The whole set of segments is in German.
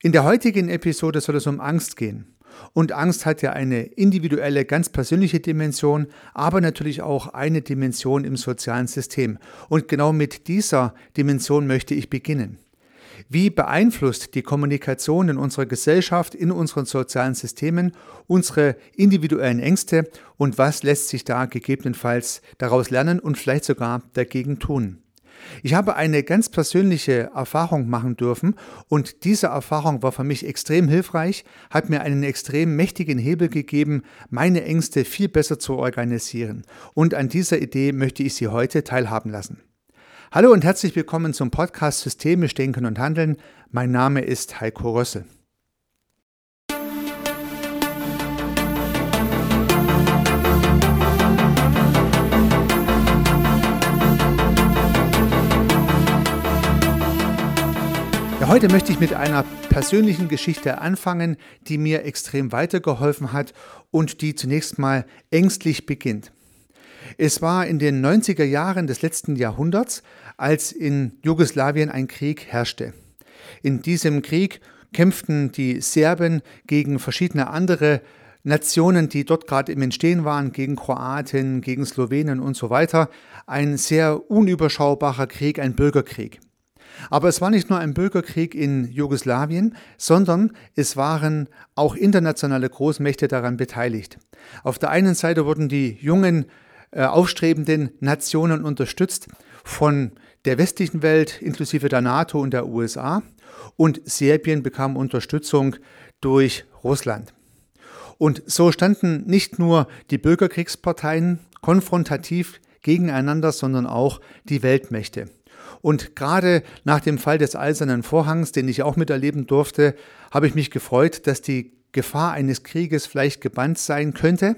In der heutigen Episode soll es um Angst gehen. Und Angst hat ja eine individuelle, ganz persönliche Dimension, aber natürlich auch eine Dimension im sozialen System. Und genau mit dieser Dimension möchte ich beginnen. Wie beeinflusst die Kommunikation in unserer Gesellschaft, in unseren sozialen Systemen unsere individuellen Ängste und was lässt sich da gegebenenfalls daraus lernen und vielleicht sogar dagegen tun? Ich habe eine ganz persönliche Erfahrung machen dürfen und diese Erfahrung war für mich extrem hilfreich, hat mir einen extrem mächtigen Hebel gegeben, meine Ängste viel besser zu organisieren. Und an dieser Idee möchte ich Sie heute teilhaben lassen. Hallo und herzlich willkommen zum Podcast Systemisch Denken und Handeln. Mein Name ist Heiko Rössel. Heute möchte ich mit einer persönlichen Geschichte anfangen, die mir extrem weitergeholfen hat und die zunächst mal ängstlich beginnt. Es war in den 90er Jahren des letzten Jahrhunderts, als in Jugoslawien ein Krieg herrschte. In diesem Krieg kämpften die Serben gegen verschiedene andere Nationen, die dort gerade im Entstehen waren, gegen Kroaten, gegen Slowenen und so weiter. Ein sehr unüberschaubarer Krieg, ein Bürgerkrieg. Aber es war nicht nur ein Bürgerkrieg in Jugoslawien, sondern es waren auch internationale Großmächte daran beteiligt. Auf der einen Seite wurden die jungen, äh, aufstrebenden Nationen unterstützt von der westlichen Welt inklusive der NATO und der USA und Serbien bekam Unterstützung durch Russland. Und so standen nicht nur die Bürgerkriegsparteien konfrontativ gegeneinander, sondern auch die Weltmächte. Und gerade nach dem Fall des Eisernen Vorhangs, den ich auch miterleben durfte, habe ich mich gefreut, dass die Gefahr eines Krieges vielleicht gebannt sein könnte.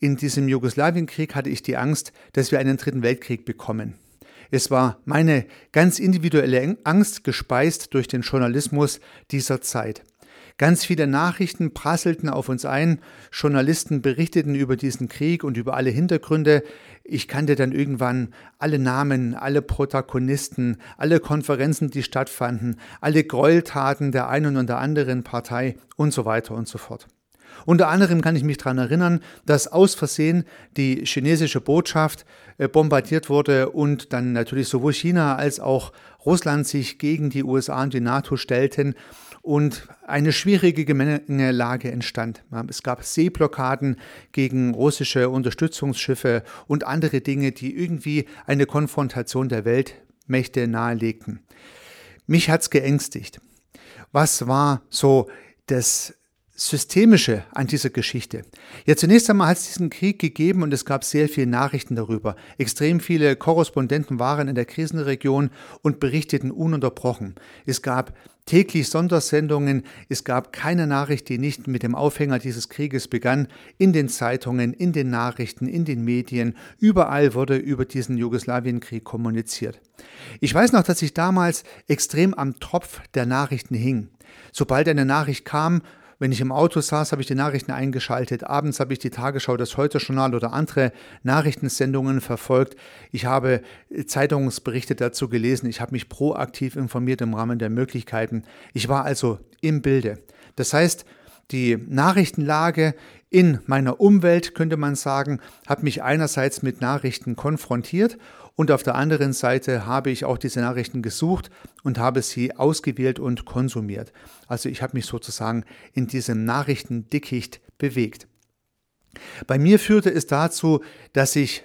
In diesem Jugoslawienkrieg hatte ich die Angst, dass wir einen dritten Weltkrieg bekommen. Es war meine ganz individuelle Angst gespeist durch den Journalismus dieser Zeit. Ganz viele Nachrichten prasselten auf uns ein, Journalisten berichteten über diesen Krieg und über alle Hintergründe. Ich kannte dann irgendwann alle Namen, alle Protagonisten, alle Konferenzen, die stattfanden, alle Gräueltaten der einen und der anderen Partei und so weiter und so fort. Unter anderem kann ich mich daran erinnern, dass aus Versehen die chinesische Botschaft äh, bombardiert wurde und dann natürlich sowohl China als auch Russland sich gegen die USA und die NATO stellten und eine schwierige Gemengelage entstand. Es gab Seeblockaden gegen russische Unterstützungsschiffe und andere Dinge, die irgendwie eine Konfrontation der Weltmächte nahelegten. Mich hat's geängstigt. Was war so das Systemische an dieser Geschichte? Ja, zunächst einmal hat es diesen Krieg gegeben und es gab sehr viele Nachrichten darüber. Extrem viele Korrespondenten waren in der Krisenregion und berichteten ununterbrochen. Es gab täglich Sondersendungen. Es gab keine Nachricht, die nicht mit dem Aufhänger dieses Krieges begann. In den Zeitungen, in den Nachrichten, in den Medien, überall wurde über diesen Jugoslawienkrieg kommuniziert. Ich weiß noch, dass ich damals extrem am Tropf der Nachrichten hing. Sobald eine Nachricht kam, wenn ich im Auto saß, habe ich die Nachrichten eingeschaltet. Abends habe ich die Tagesschau, das Heute-Journal oder andere Nachrichtensendungen verfolgt. Ich habe Zeitungsberichte dazu gelesen. Ich habe mich proaktiv informiert im Rahmen der Möglichkeiten. Ich war also im Bilde. Das heißt, die Nachrichtenlage in meiner Umwelt, könnte man sagen, hat mich einerseits mit Nachrichten konfrontiert und auf der anderen Seite habe ich auch diese Nachrichten gesucht und habe sie ausgewählt und konsumiert. Also ich habe mich sozusagen in diesem Nachrichtendickicht bewegt. Bei mir führte es dazu, dass ich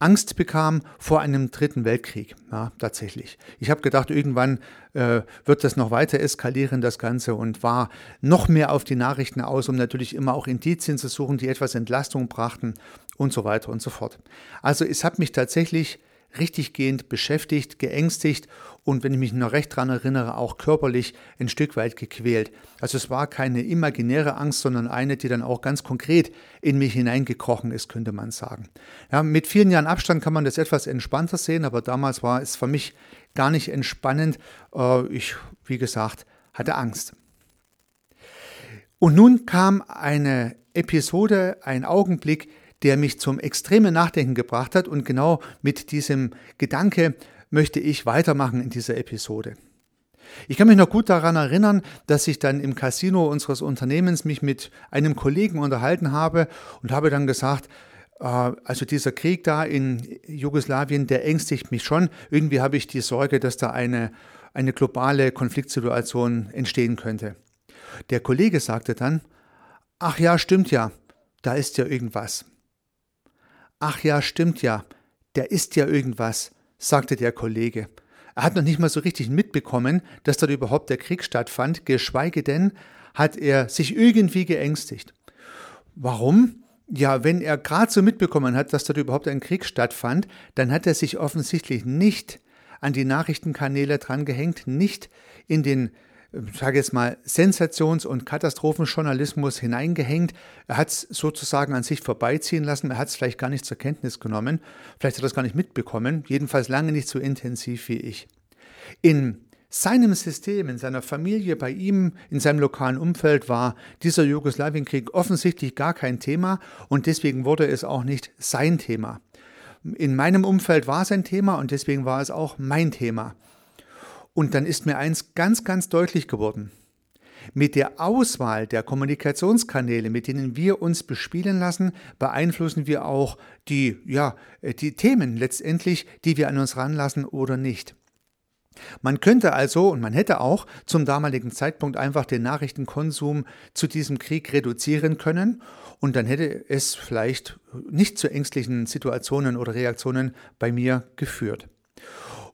Angst bekam vor einem dritten Weltkrieg. Ja, tatsächlich. Ich habe gedacht, irgendwann äh, wird das noch weiter eskalieren, das Ganze, und war noch mehr auf die Nachrichten aus, um natürlich immer auch Indizien zu suchen, die etwas Entlastung brachten und so weiter und so fort. Also es hat mich tatsächlich richtiggehend beschäftigt, geängstigt und wenn ich mich noch recht daran erinnere, auch körperlich ein Stück weit gequält. Also es war keine imaginäre Angst, sondern eine, die dann auch ganz konkret in mich hineingekrochen ist, könnte man sagen. Ja, mit vielen Jahren Abstand kann man das etwas entspannter sehen, aber damals war es für mich gar nicht entspannend. Äh, ich, wie gesagt, hatte Angst. Und nun kam eine Episode, ein Augenblick, der mich zum extremen Nachdenken gebracht hat. Und genau mit diesem Gedanke möchte ich weitermachen in dieser Episode. Ich kann mich noch gut daran erinnern, dass ich dann im Casino unseres Unternehmens mich mit einem Kollegen unterhalten habe und habe dann gesagt, äh, also dieser Krieg da in Jugoslawien, der ängstigt mich schon. Irgendwie habe ich die Sorge, dass da eine, eine globale Konfliktsituation entstehen könnte. Der Kollege sagte dann, ach ja, stimmt ja, da ist ja irgendwas. Ach ja, stimmt ja, da ist ja irgendwas, sagte der Kollege. Er hat noch nicht mal so richtig mitbekommen, dass dort überhaupt der Krieg stattfand, geschweige denn hat er sich irgendwie geängstigt. Warum? Ja, wenn er gerade so mitbekommen hat, dass dort überhaupt ein Krieg stattfand, dann hat er sich offensichtlich nicht an die Nachrichtenkanäle drangehängt, nicht in den sage jetzt mal, Sensations- und Katastrophenjournalismus hineingehängt. Er hat es sozusagen an sich vorbeiziehen lassen. Er hat es vielleicht gar nicht zur Kenntnis genommen. Vielleicht hat er es gar nicht mitbekommen. Jedenfalls lange nicht so intensiv wie ich. In seinem System, in seiner Familie, bei ihm, in seinem lokalen Umfeld war dieser Jugoslawienkrieg offensichtlich gar kein Thema und deswegen wurde es auch nicht sein Thema. In meinem Umfeld war es ein Thema und deswegen war es auch mein Thema. Und dann ist mir eins ganz, ganz deutlich geworden. Mit der Auswahl der Kommunikationskanäle, mit denen wir uns bespielen lassen, beeinflussen wir auch die, ja, die Themen letztendlich, die wir an uns ranlassen oder nicht. Man könnte also und man hätte auch zum damaligen Zeitpunkt einfach den Nachrichtenkonsum zu diesem Krieg reduzieren können und dann hätte es vielleicht nicht zu ängstlichen Situationen oder Reaktionen bei mir geführt.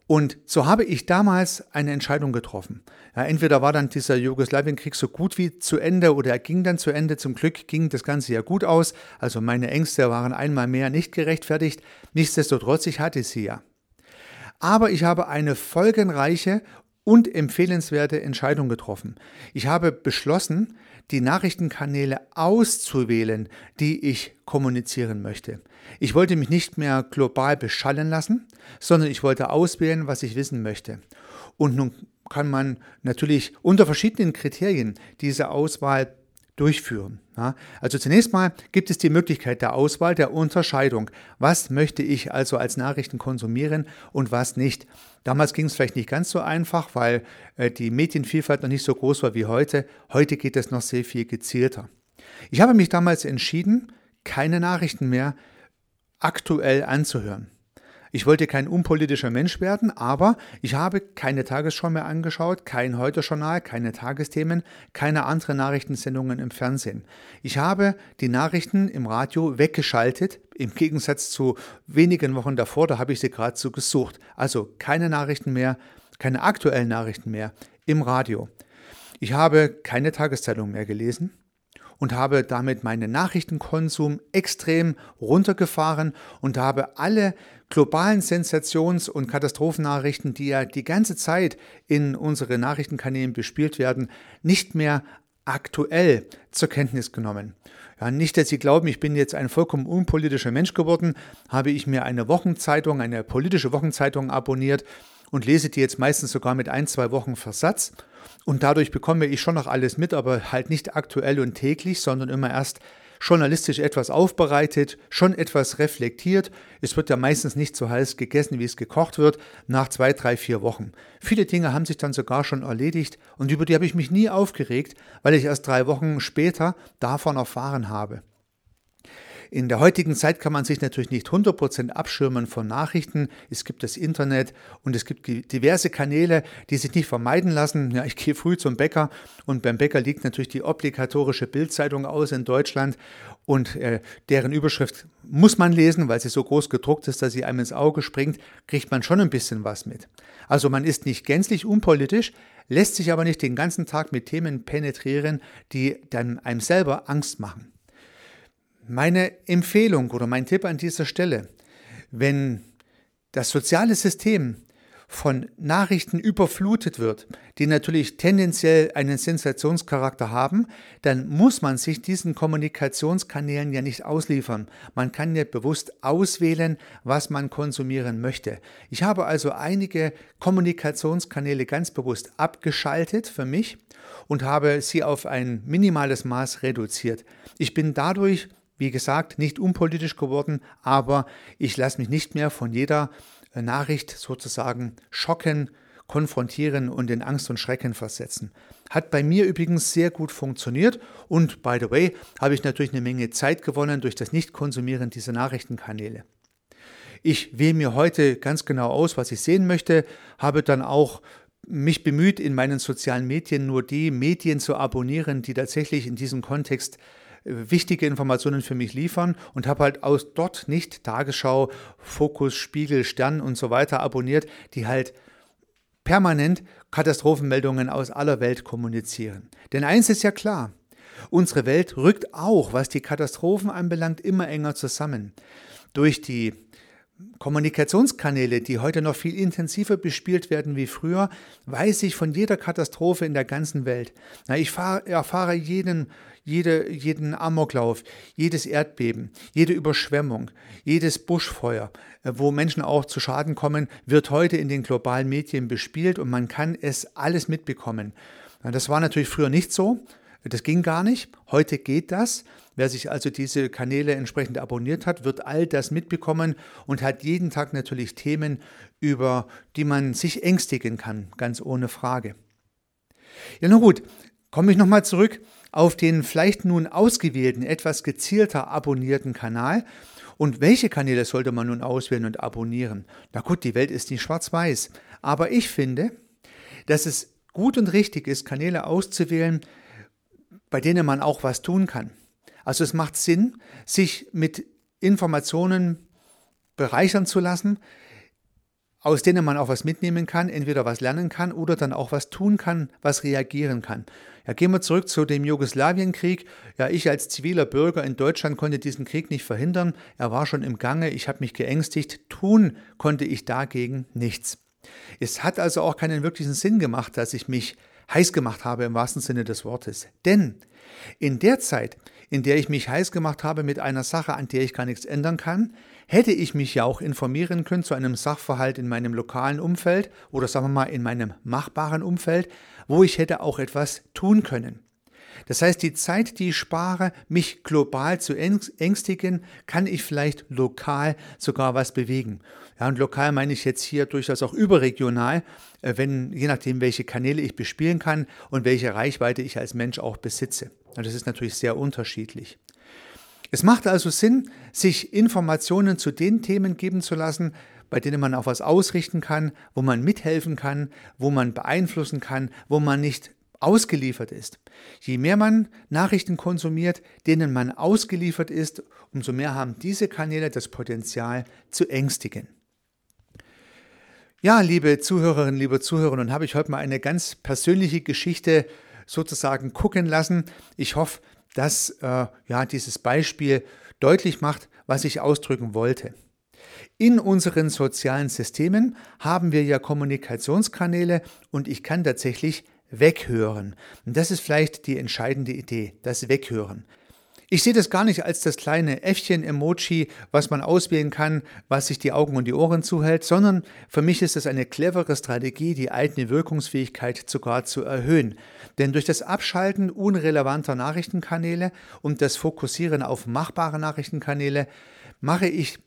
Und so habe ich damals eine Entscheidung getroffen. Ja, entweder war dann dieser Jugoslawienkrieg so gut wie zu Ende oder er ging dann zu Ende. Zum Glück ging das Ganze ja gut aus. Also meine Ängste waren einmal mehr nicht gerechtfertigt. Nichtsdestotrotz, ich hatte sie ja. Aber ich habe eine folgenreiche und empfehlenswerte Entscheidung getroffen. Ich habe beschlossen, die Nachrichtenkanäle auszuwählen, die ich kommunizieren möchte. Ich wollte mich nicht mehr global beschallen lassen, sondern ich wollte auswählen, was ich wissen möchte. Und nun kann man natürlich unter verschiedenen Kriterien diese Auswahl durchführen. Ja, also zunächst mal gibt es die Möglichkeit der Auswahl, der Unterscheidung. Was möchte ich also als Nachrichten konsumieren und was nicht? Damals ging es vielleicht nicht ganz so einfach, weil äh, die Medienvielfalt noch nicht so groß war wie heute. Heute geht es noch sehr viel gezielter. Ich habe mich damals entschieden, keine Nachrichten mehr aktuell anzuhören. Ich wollte kein unpolitischer Mensch werden, aber ich habe keine Tagesschau mehr angeschaut, kein Heute-Journal, keine Tagesthemen, keine anderen Nachrichtensendungen im Fernsehen. Ich habe die Nachrichten im Radio weggeschaltet, im Gegensatz zu wenigen Wochen davor, da habe ich sie gerade so gesucht. Also keine Nachrichten mehr, keine aktuellen Nachrichten mehr im Radio. Ich habe keine Tageszeitung mehr gelesen und habe damit meinen Nachrichtenkonsum extrem runtergefahren und habe alle globalen Sensations- und Katastrophennachrichten, die ja die ganze Zeit in unsere Nachrichtenkanälen bespielt werden, nicht mehr aktuell zur Kenntnis genommen. Ja, nicht, dass Sie glauben, ich bin jetzt ein vollkommen unpolitischer Mensch geworden, habe ich mir eine Wochenzeitung, eine politische Wochenzeitung abonniert und lese die jetzt meistens sogar mit ein, zwei Wochen Versatz und dadurch bekomme ich schon noch alles mit, aber halt nicht aktuell und täglich, sondern immer erst journalistisch etwas aufbereitet, schon etwas reflektiert. Es wird ja meistens nicht so heiß gegessen, wie es gekocht wird, nach zwei, drei, vier Wochen. Viele Dinge haben sich dann sogar schon erledigt und über die habe ich mich nie aufgeregt, weil ich erst drei Wochen später davon erfahren habe. In der heutigen Zeit kann man sich natürlich nicht 100% abschirmen von Nachrichten. Es gibt das Internet und es gibt diverse Kanäle, die sich nicht vermeiden lassen. Ja, ich gehe früh zum Bäcker und beim Bäcker liegt natürlich die obligatorische Bildzeitung aus in Deutschland und äh, deren Überschrift muss man lesen, weil sie so groß gedruckt ist, dass sie einem ins Auge springt, kriegt man schon ein bisschen was mit. Also man ist nicht gänzlich unpolitisch, lässt sich aber nicht den ganzen Tag mit Themen penetrieren, die dann einem selber Angst machen. Meine Empfehlung oder mein Tipp an dieser Stelle, wenn das soziale System von Nachrichten überflutet wird, die natürlich tendenziell einen Sensationscharakter haben, dann muss man sich diesen Kommunikationskanälen ja nicht ausliefern. Man kann ja bewusst auswählen, was man konsumieren möchte. Ich habe also einige Kommunikationskanäle ganz bewusst abgeschaltet für mich und habe sie auf ein minimales Maß reduziert. Ich bin dadurch wie gesagt, nicht unpolitisch geworden, aber ich lasse mich nicht mehr von jeder äh, Nachricht sozusagen schocken, konfrontieren und in Angst und Schrecken versetzen. Hat bei mir übrigens sehr gut funktioniert und by the way habe ich natürlich eine Menge Zeit gewonnen durch das Nicht-Konsumieren dieser Nachrichtenkanäle. Ich wähle mir heute ganz genau aus, was ich sehen möchte, habe dann auch mich bemüht, in meinen sozialen Medien nur die Medien zu abonnieren, die tatsächlich in diesem Kontext wichtige Informationen für mich liefern und habe halt aus dort nicht Tagesschau, Fokus, Spiegel, Stern und so weiter abonniert, die halt permanent Katastrophenmeldungen aus aller Welt kommunizieren. Denn eins ist ja klar, unsere Welt rückt auch, was die Katastrophen anbelangt, immer enger zusammen. Durch die Kommunikationskanäle, die heute noch viel intensiver bespielt werden wie früher, weiß ich von jeder Katastrophe in der ganzen Welt. Na, ich erfahre jeden, jede, jeden Amoklauf, jedes Erdbeben, jede Überschwemmung, jedes Buschfeuer, äh, wo Menschen auch zu Schaden kommen, wird heute in den globalen Medien bespielt und man kann es alles mitbekommen. Das war natürlich früher nicht so. Das ging gar nicht. Heute geht das. Wer sich also diese Kanäle entsprechend abonniert hat, wird all das mitbekommen und hat jeden Tag natürlich Themen, über die man sich ängstigen kann, ganz ohne Frage. Ja, nun gut, komme ich nochmal zurück auf den vielleicht nun ausgewählten, etwas gezielter abonnierten Kanal. Und welche Kanäle sollte man nun auswählen und abonnieren? Na gut, die Welt ist nicht schwarz-weiß. Aber ich finde, dass es gut und richtig ist, Kanäle auszuwählen, bei denen man auch was tun kann. Also es macht Sinn, sich mit Informationen bereichern zu lassen, aus denen man auch was mitnehmen kann, entweder was lernen kann oder dann auch was tun kann, was reagieren kann. Ja, gehen wir zurück zu dem Jugoslawienkrieg. Ja, ich als ziviler Bürger in Deutschland konnte diesen Krieg nicht verhindern. Er war schon im Gange. Ich habe mich geängstigt. Tun konnte ich dagegen nichts. Es hat also auch keinen wirklichen Sinn gemacht, dass ich mich heiß gemacht habe im wahrsten Sinne des Wortes. Denn in der Zeit, in der ich mich heiß gemacht habe mit einer Sache, an der ich gar nichts ändern kann, hätte ich mich ja auch informieren können zu einem Sachverhalt in meinem lokalen Umfeld oder sagen wir mal in meinem machbaren Umfeld, wo ich hätte auch etwas tun können. Das heißt, die Zeit, die ich spare, mich global zu ängstigen, kann ich vielleicht lokal sogar was bewegen. Ja, und lokal meine ich jetzt hier durchaus auch überregional, äh, wenn, je nachdem, welche Kanäle ich bespielen kann und welche Reichweite ich als Mensch auch besitze. Und das ist natürlich sehr unterschiedlich. Es macht also Sinn, sich Informationen zu den Themen geben zu lassen, bei denen man auch was ausrichten kann, wo man mithelfen kann, wo man beeinflussen kann, wo man nicht ausgeliefert ist. Je mehr man Nachrichten konsumiert, denen man ausgeliefert ist, umso mehr haben diese Kanäle das Potenzial zu ängstigen. Ja, liebe Zuhörerinnen, liebe Zuhörer, nun habe ich heute mal eine ganz persönliche Geschichte sozusagen gucken lassen. Ich hoffe, dass äh, ja, dieses Beispiel deutlich macht, was ich ausdrücken wollte. In unseren sozialen Systemen haben wir ja Kommunikationskanäle und ich kann tatsächlich weghören. Und das ist vielleicht die entscheidende Idee, das Weghören. Ich sehe das gar nicht als das kleine Äffchen-Emoji, was man auswählen kann, was sich die Augen und die Ohren zuhält, sondern für mich ist es eine clevere Strategie, die eigene Wirkungsfähigkeit sogar zu erhöhen. Denn durch das Abschalten unrelevanter Nachrichtenkanäle und das Fokussieren auf machbare Nachrichtenkanäle mache ich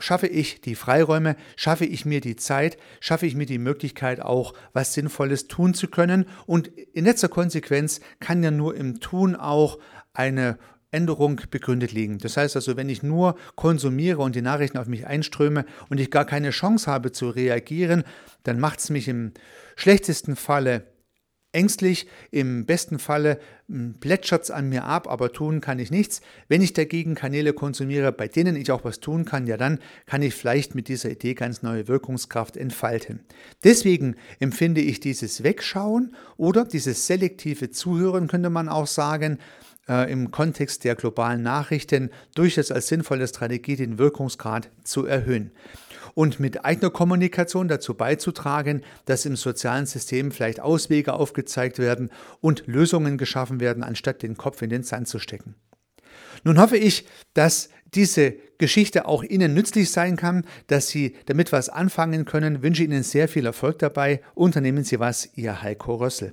schaffe ich die Freiräume, schaffe ich mir die Zeit, schaffe ich mir die Möglichkeit auch, was Sinnvolles tun zu können. Und in letzter Konsequenz kann ja nur im Tun auch eine Änderung begründet liegen. Das heißt also, wenn ich nur konsumiere und die Nachrichten auf mich einströme und ich gar keine Chance habe zu reagieren, dann macht es mich im schlechtesten Falle ängstlich, im besten Falle hm, plätschert es an mir ab, aber tun kann ich nichts. Wenn ich dagegen Kanäle konsumiere, bei denen ich auch was tun kann, ja dann kann ich vielleicht mit dieser Idee ganz neue Wirkungskraft entfalten. Deswegen empfinde ich dieses Wegschauen oder dieses selektive Zuhören, könnte man auch sagen, äh, im Kontext der globalen Nachrichten durchaus als sinnvolle Strategie, den Wirkungsgrad zu erhöhen. Und mit eigener Kommunikation dazu beizutragen, dass im sozialen System vielleicht Auswege aufgezeigt werden und Lösungen geschaffen werden, anstatt den Kopf in den Sand zu stecken. Nun hoffe ich, dass diese Geschichte auch Ihnen nützlich sein kann, dass Sie damit was anfangen können. Wünsche Ihnen sehr viel Erfolg dabei. Unternehmen Sie was, Ihr Heiko Rössel.